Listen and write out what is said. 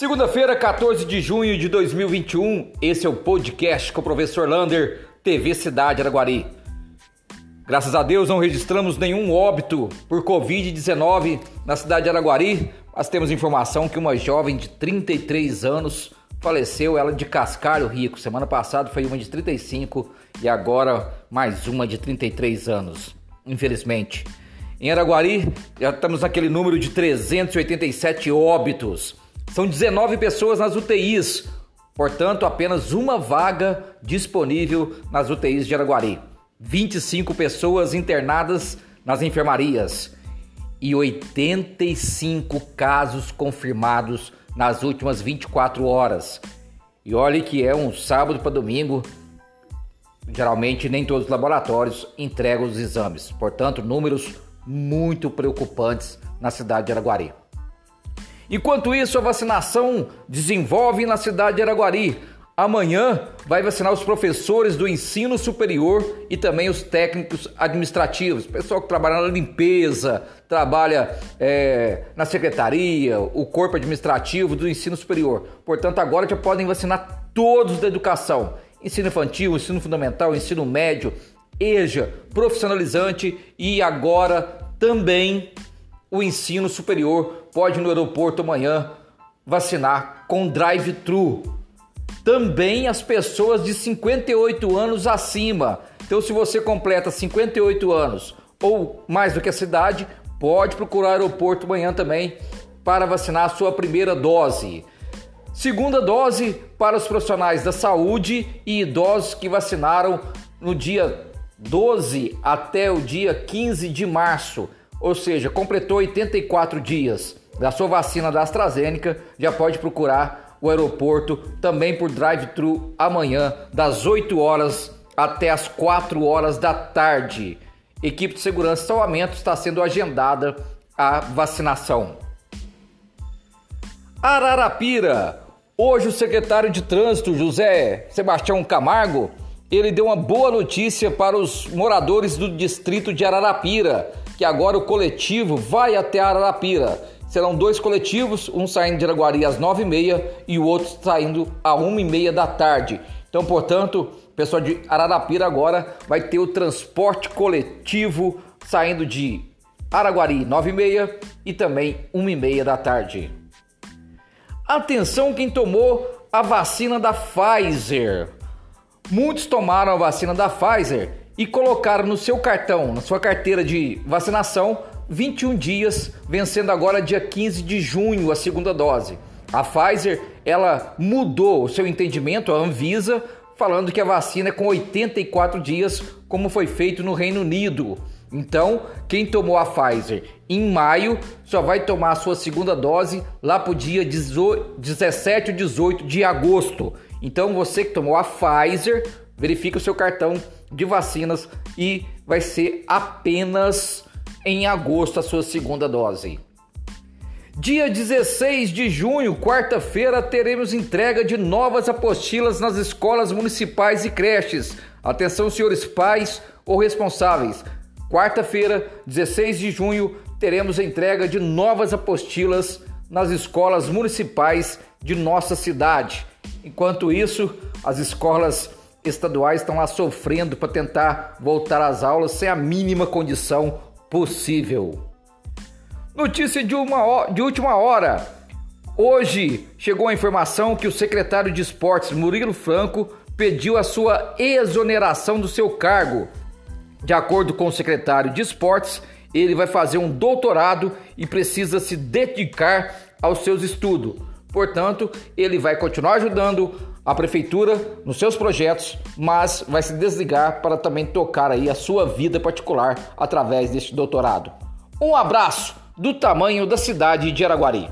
Segunda-feira, 14 de junho de 2021, esse é o podcast com o professor Lander, TV Cidade Araguari. Graças a Deus não registramos nenhum óbito por Covid-19 na cidade de Araguari, mas temos informação que uma jovem de 33 anos faleceu, ela de Cascalho Rico. Semana passada foi uma de 35 e agora mais uma de 33 anos, infelizmente. Em Araguari, já estamos naquele número de 387 óbitos. São 19 pessoas nas UTIs, portanto, apenas uma vaga disponível nas UTIs de Araguari. 25 pessoas internadas nas enfermarias e 85 casos confirmados nas últimas 24 horas. E olhe que é um sábado para domingo, geralmente nem todos os laboratórios entregam os exames. Portanto, números muito preocupantes na cidade de Araguari. Enquanto isso, a vacinação desenvolve na cidade de Araguari. Amanhã vai vacinar os professores do ensino superior e também os técnicos administrativos, pessoal que trabalha na limpeza, trabalha é, na secretaria, o corpo administrativo do ensino superior. Portanto, agora já podem vacinar todos da educação: ensino infantil, ensino fundamental, ensino médio, EJA, profissionalizante e agora também o ensino superior pode no aeroporto amanhã vacinar com drive-thru. Também as pessoas de 58 anos acima. Então, se você completa 58 anos ou mais do que a cidade, pode procurar o aeroporto amanhã também para vacinar a sua primeira dose. Segunda dose para os profissionais da saúde e idosos que vacinaram no dia 12 até o dia 15 de março ou seja, completou 84 dias da sua vacina da AstraZeneca, já pode procurar o aeroporto também por drive-thru amanhã, das 8 horas até as 4 horas da tarde. Equipe de segurança Salvamento está sendo agendada a vacinação. Ararapira. Hoje o secretário de Trânsito, José Sebastião Camargo, ele deu uma boa notícia para os moradores do distrito de Ararapira que agora o coletivo vai até Ararapira. Serão dois coletivos, um saindo de Araguari às 9h30 e o outro saindo às 1h30 da tarde. Então, portanto, o pessoal de Ararapira agora vai ter o transporte coletivo saindo de Araguari 9h30 e também 1h30 da tarde. Atenção quem tomou a vacina da Pfizer. Muitos tomaram a vacina da Pfizer e colocaram no seu cartão, na sua carteira de vacinação, 21 dias, vencendo agora dia 15 de junho a segunda dose. A Pfizer, ela mudou o seu entendimento, a Anvisa, falando que a vacina é com 84 dias, como foi feito no Reino Unido. Então, quem tomou a Pfizer em maio só vai tomar a sua segunda dose lá para o dia 17 ou 18 de agosto. Então, você que tomou a Pfizer, verifique o seu cartão de vacinas e vai ser apenas em agosto a sua segunda dose. Dia 16 de junho, quarta-feira, teremos entrega de novas apostilas nas escolas municipais e creches. Atenção, senhores pais ou responsáveis. Quarta-feira, 16 de junho, teremos entrega de novas apostilas nas escolas municipais de nossa cidade. Enquanto isso, as escolas estaduais estão lá sofrendo para tentar voltar às aulas sem a mínima condição possível. Notícia de, uma, de última hora. Hoje chegou a informação que o secretário de Esportes, Murilo Franco, pediu a sua exoneração do seu cargo. De acordo com o secretário de Esportes, ele vai fazer um doutorado e precisa se dedicar aos seus estudos. Portanto, ele vai continuar ajudando a prefeitura nos seus projetos, mas vai se desligar para também tocar aí a sua vida particular através deste doutorado. Um abraço do tamanho da cidade de Araguari.